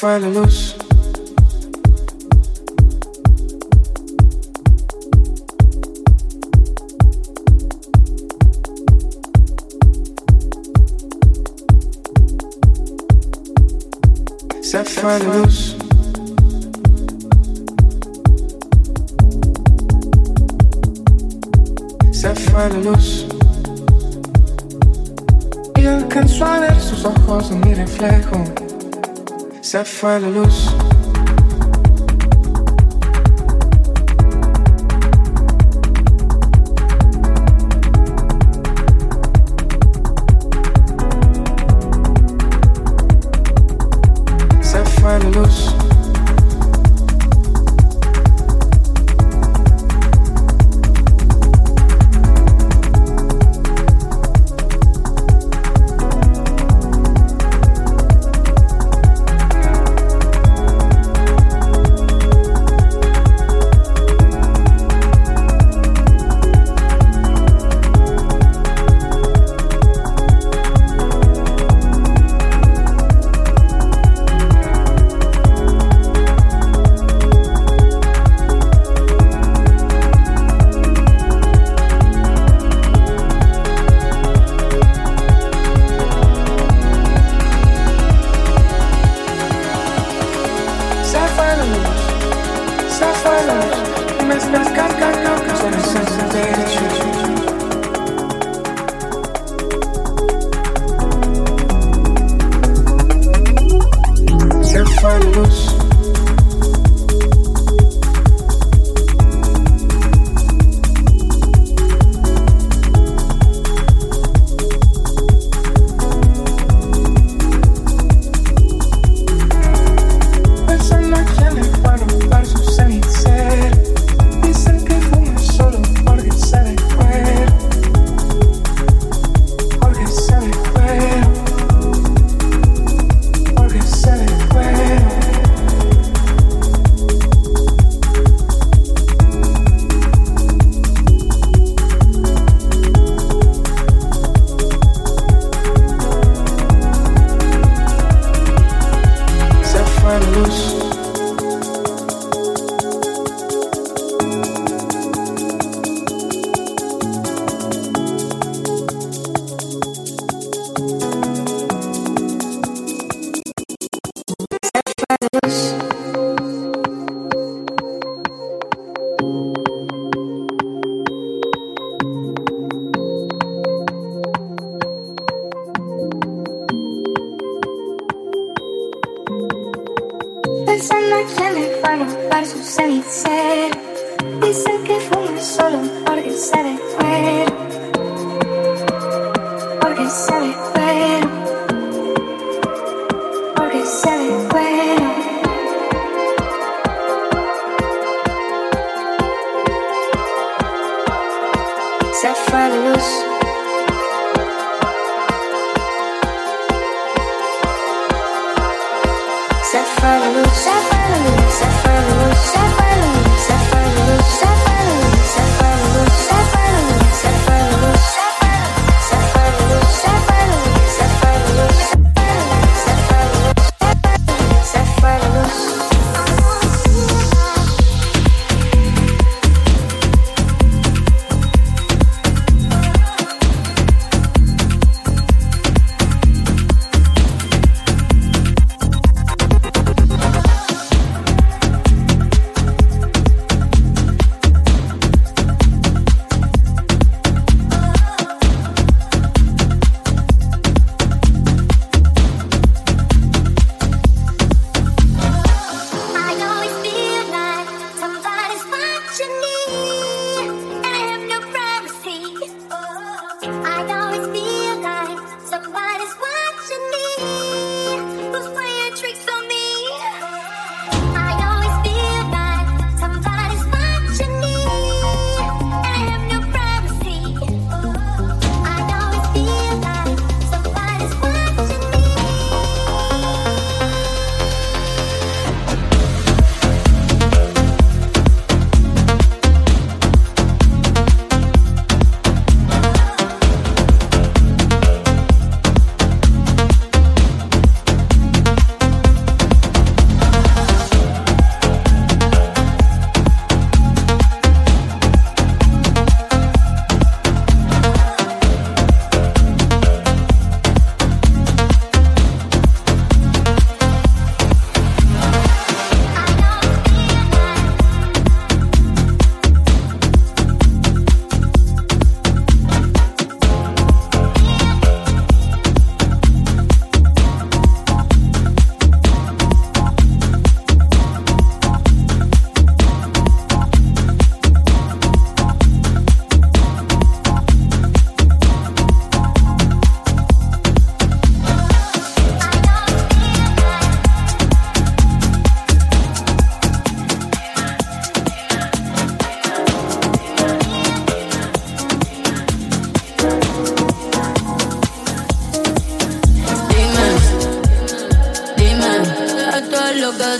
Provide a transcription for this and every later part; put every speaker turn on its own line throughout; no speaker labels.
find a loose find a luz.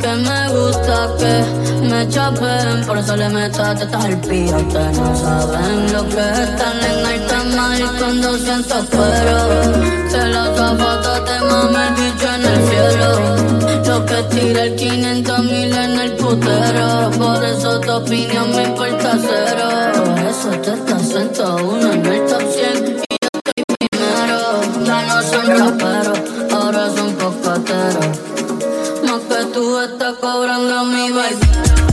que me gusta que me chapen, por eso le meto a tetas al pío. Ustedes no saben lo que están en alta mar cuando siento pero Se la foto te mama el bicho en el cielo. Lo que tira el 500 mil en el putero. Por eso tu opinión me importa cero. Por eso te estás 101 en el top 100 no son raperos, ahora son cocateros. Tú estás cobrando mi baile.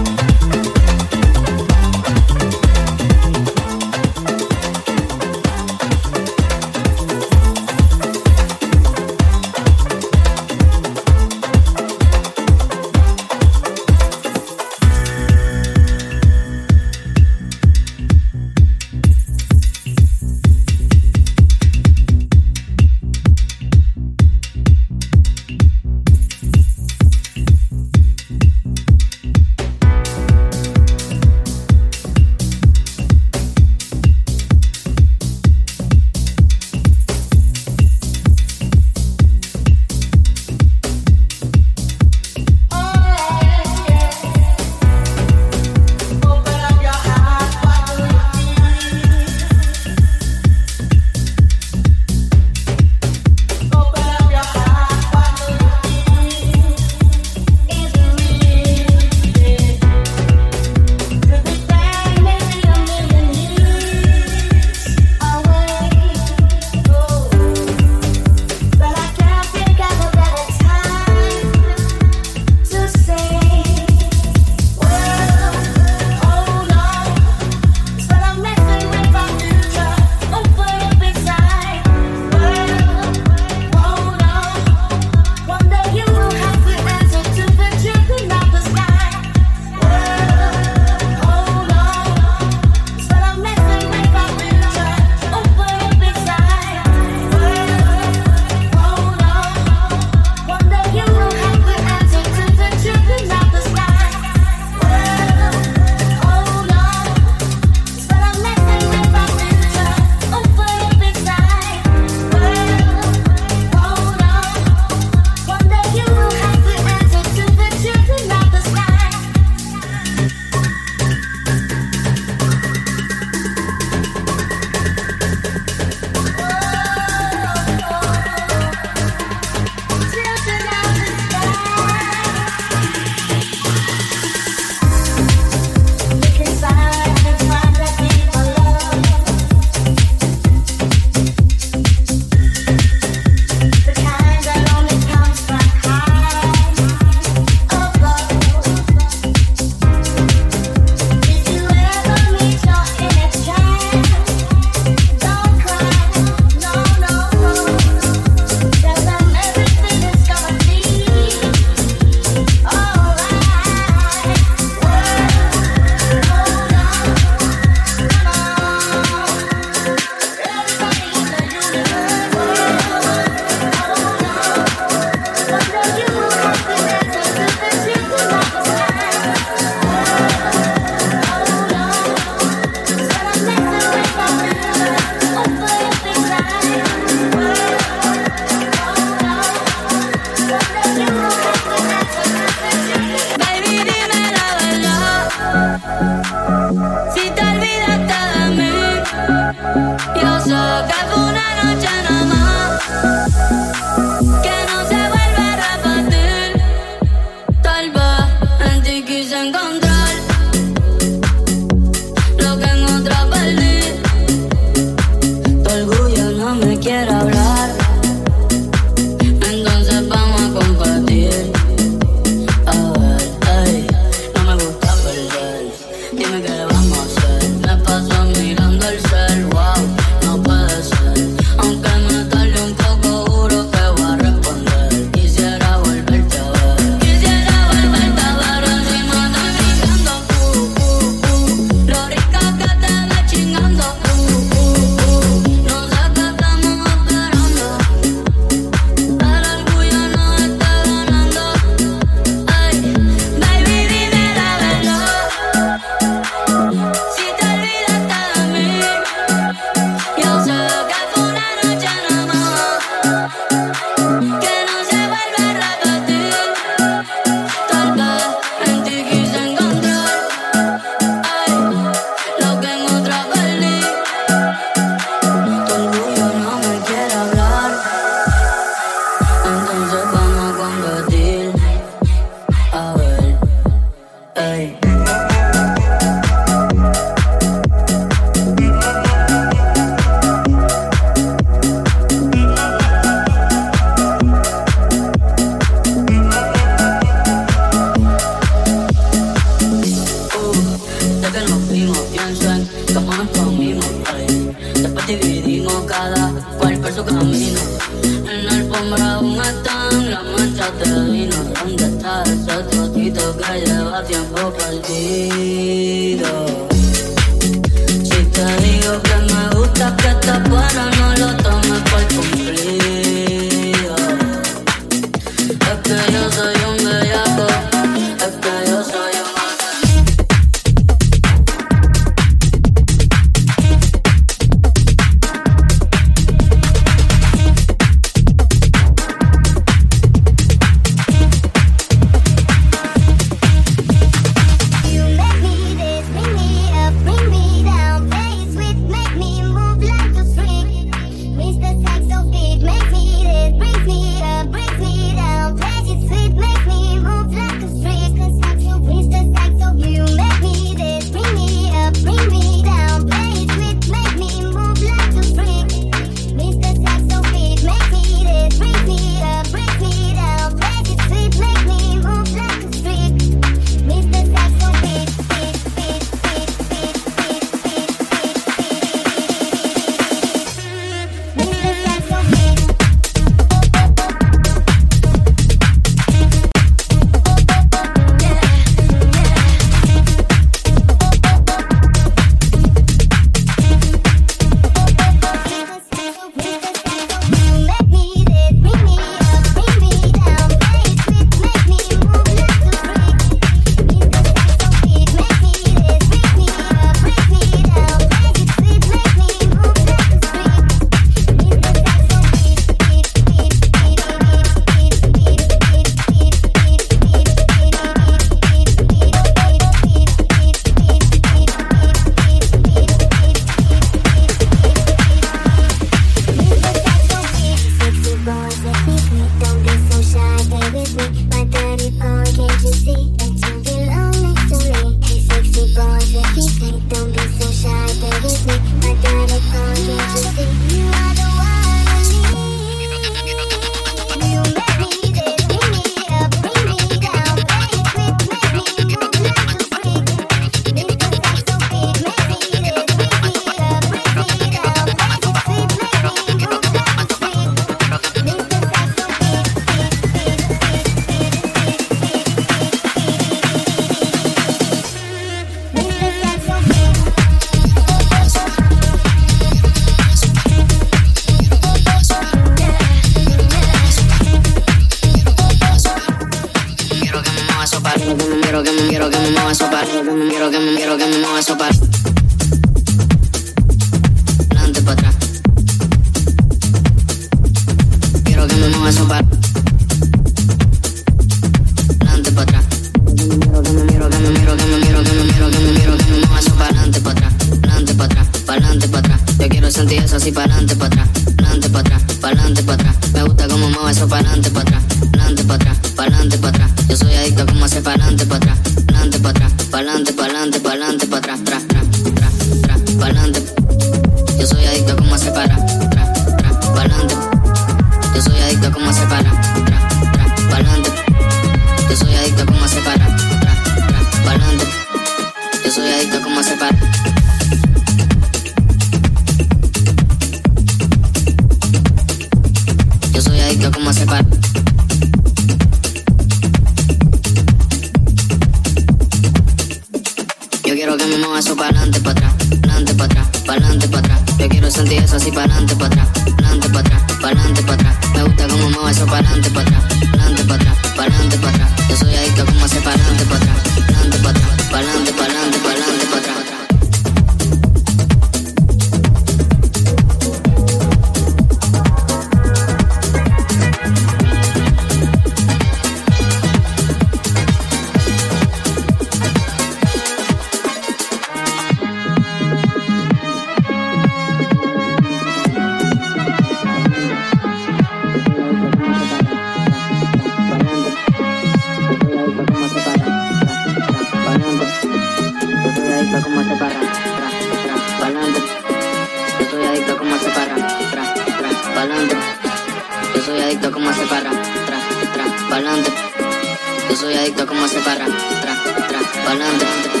Yo soy adicto como se para, tra, tra, pa'lante.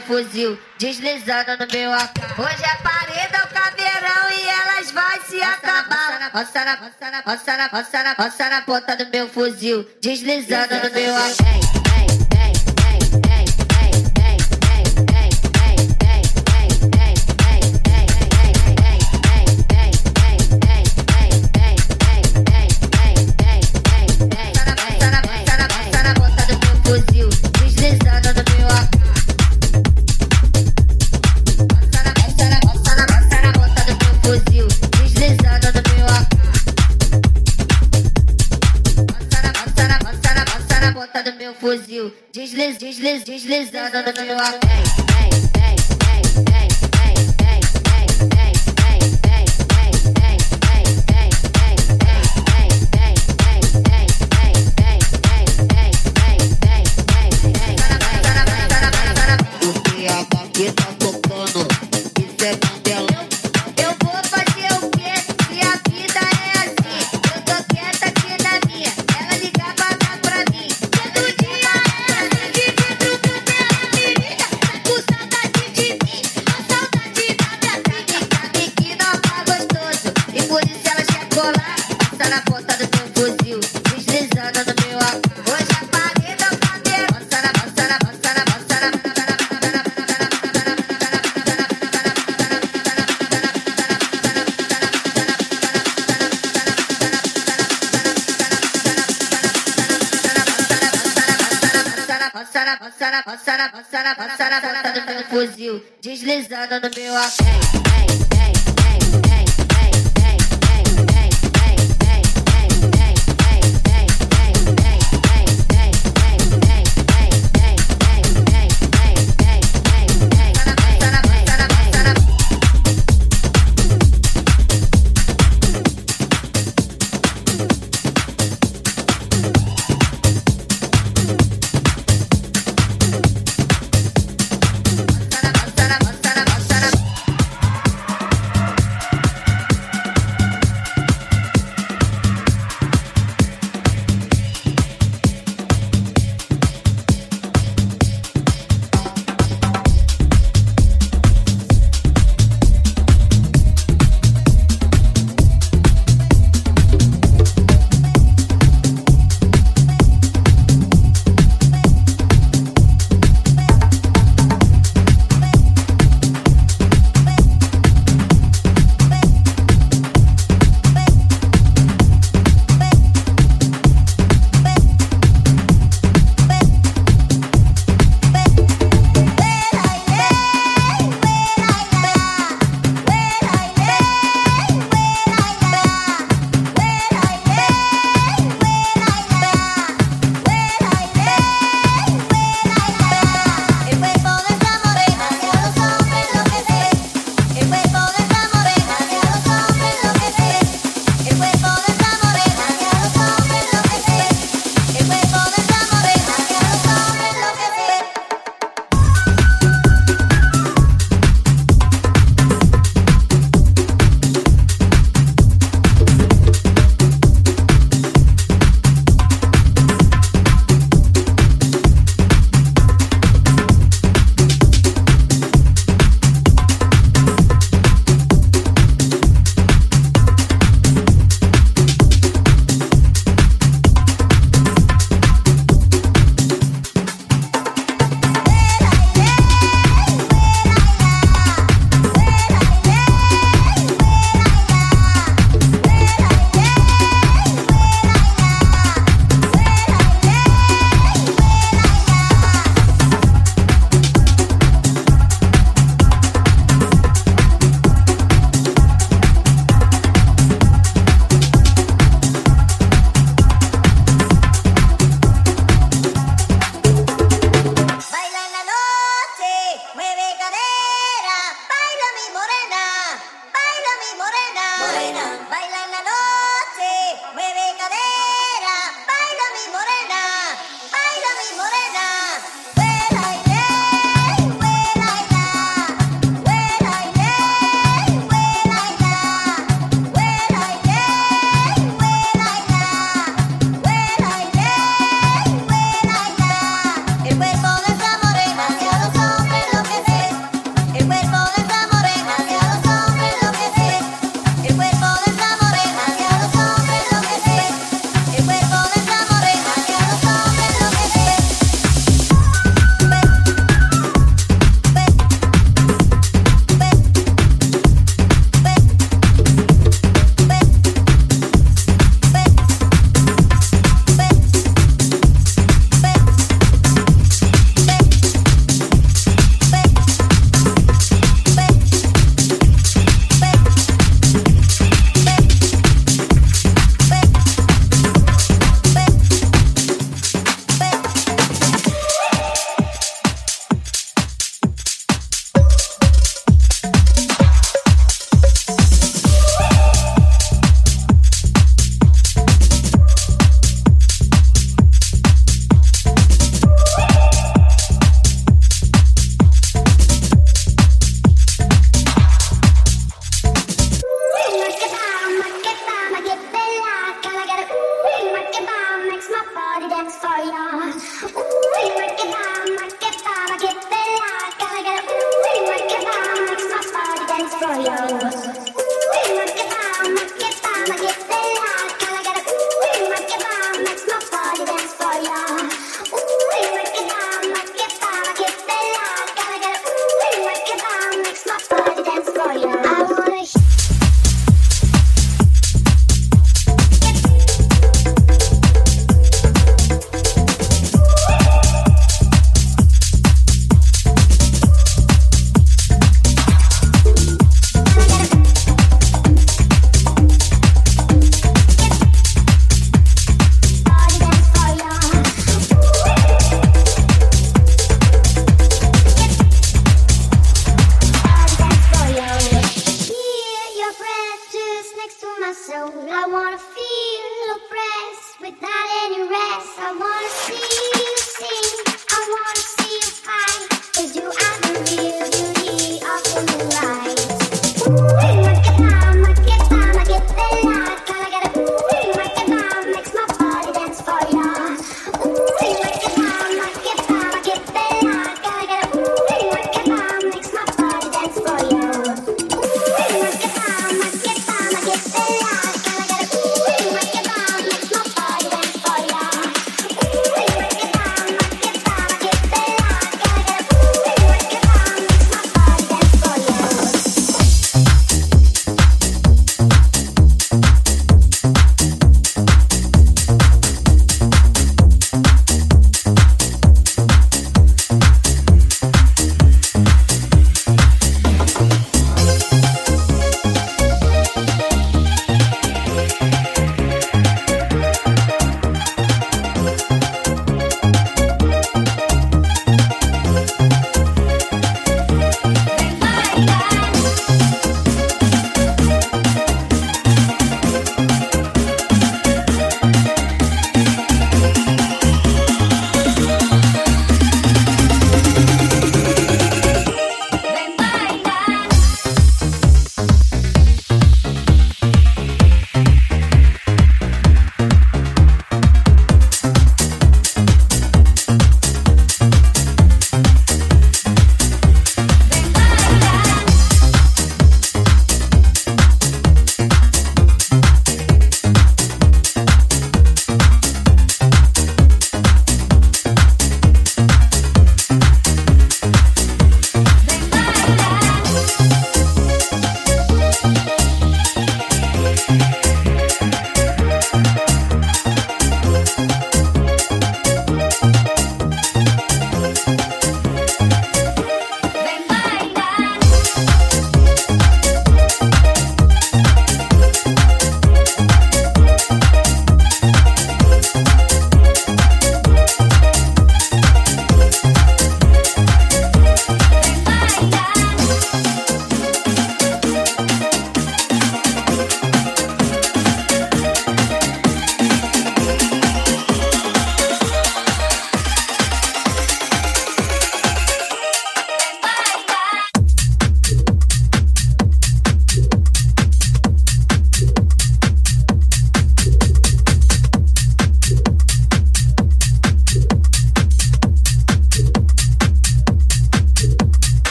Fuzil deslizando no meu AK. Hoje é parede o caveirão e elas vai se acabar. Roça na, na, na, na, na ponta do meu fuzil deslizando no meu AK. Diz-lhes, diz-lhes, diz-lhes, andando no meu
apé.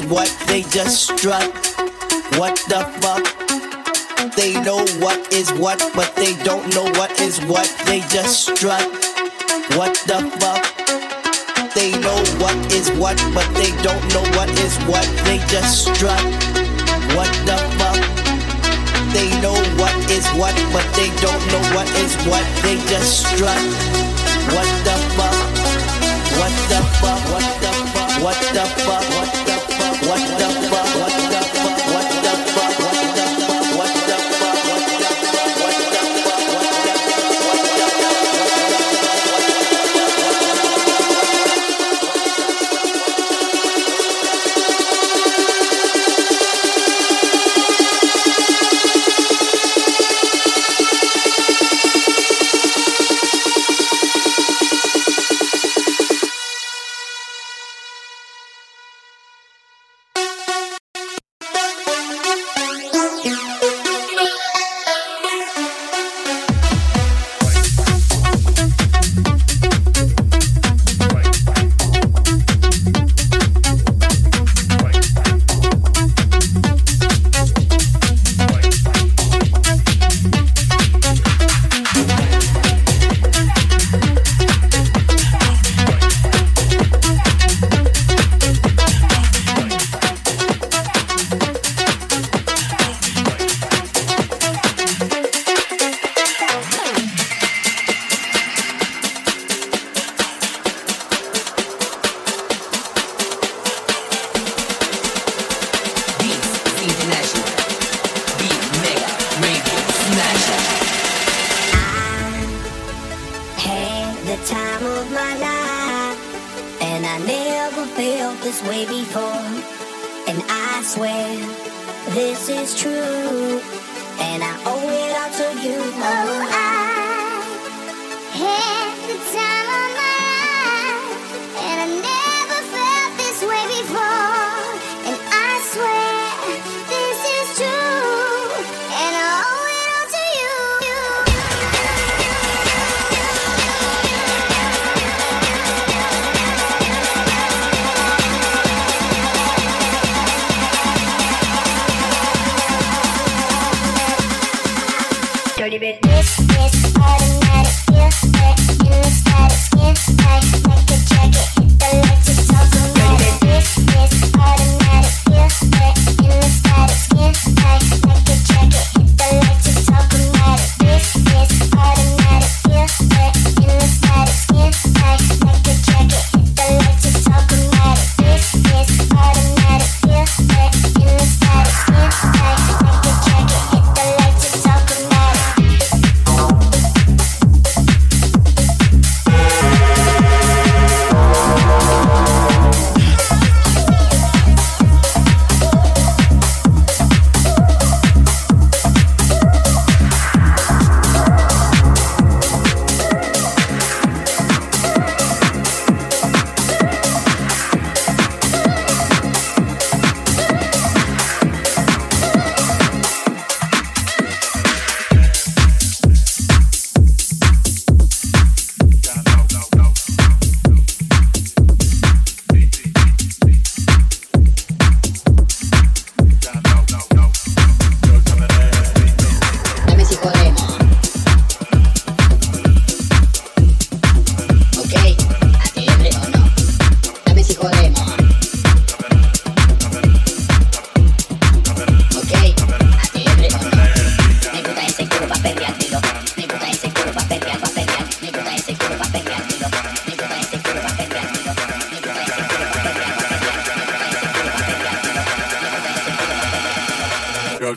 is what they just
struck.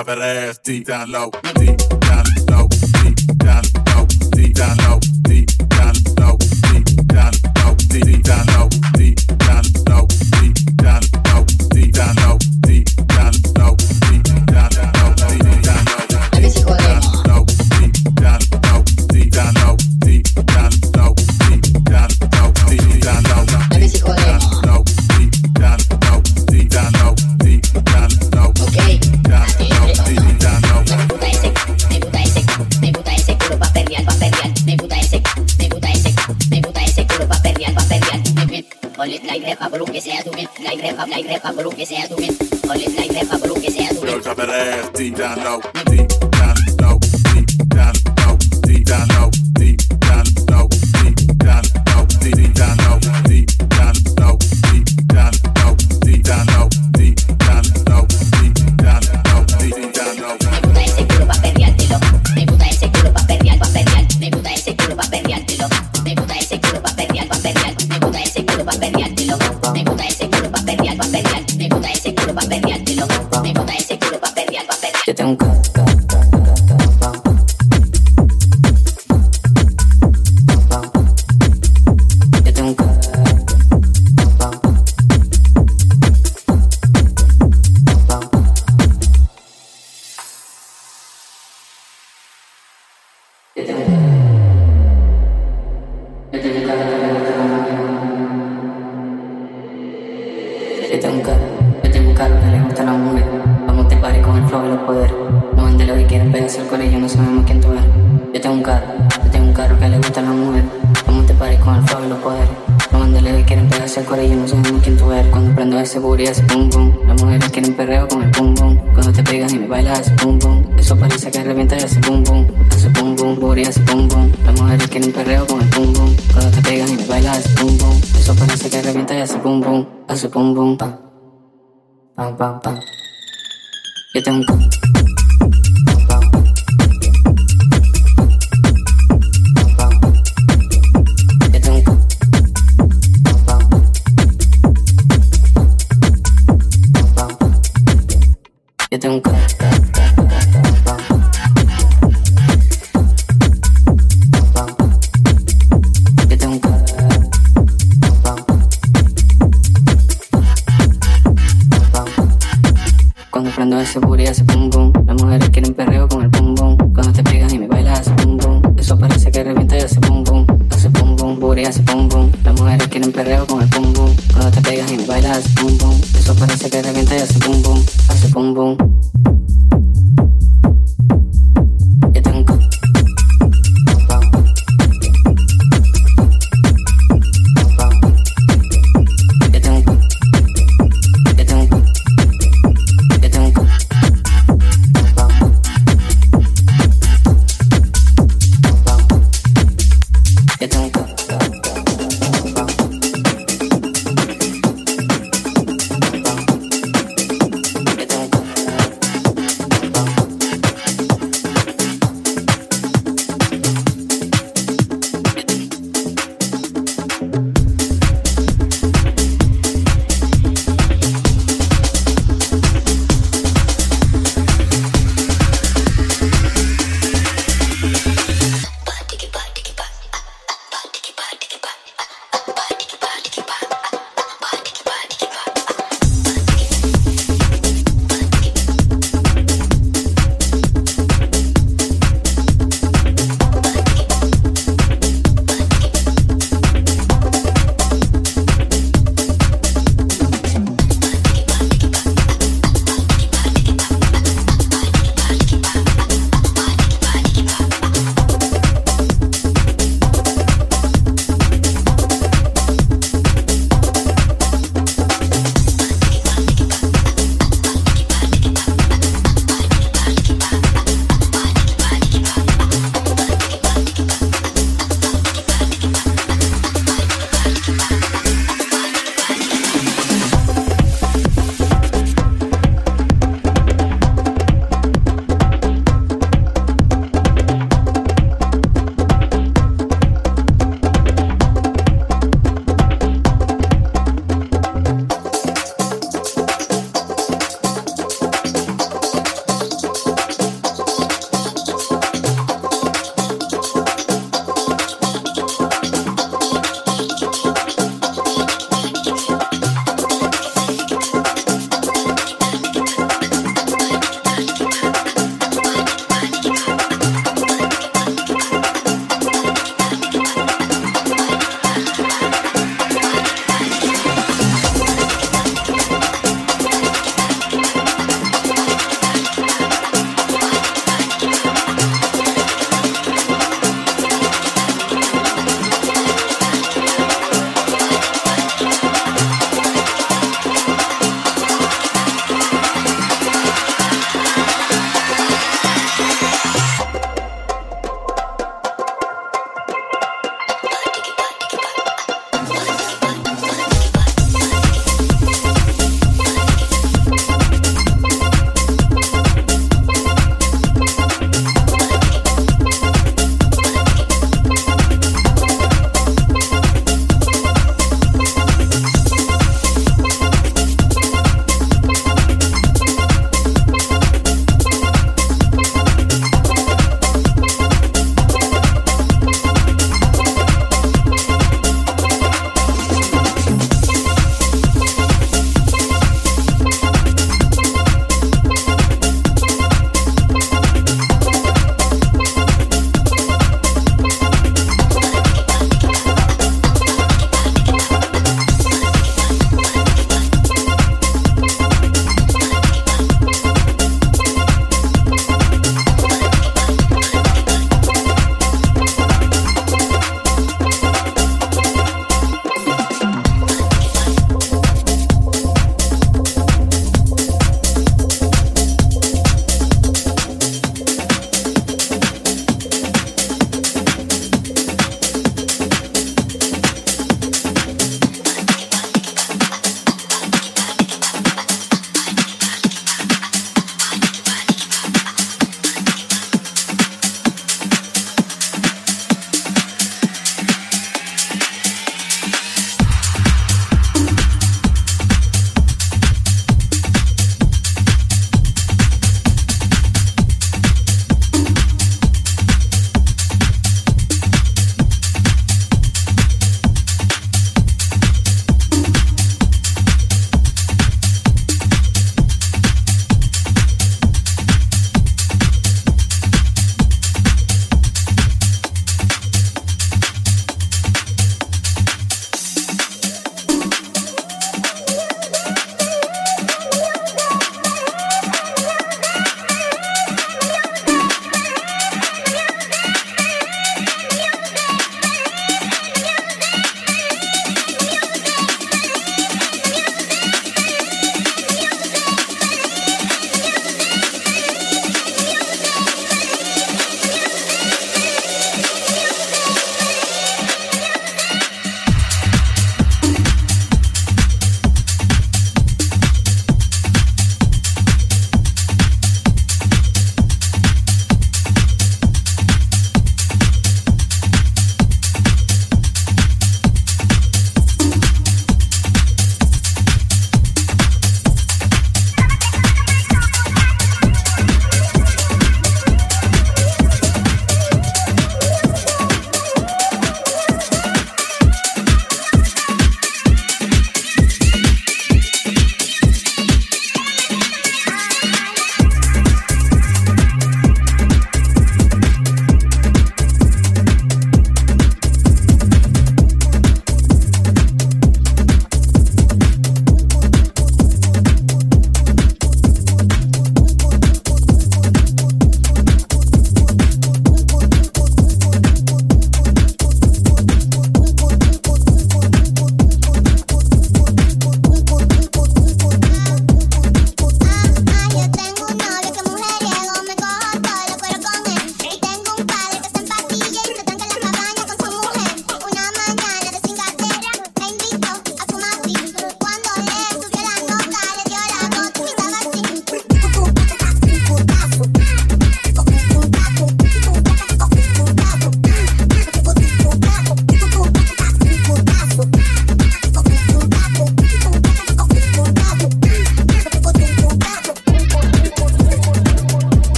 Shove that ass deep down low, deep down low, deep down low, deep down low.
Colombia ese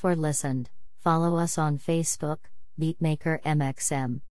For listened. Follow us on Facebook, Beatmaker MXM.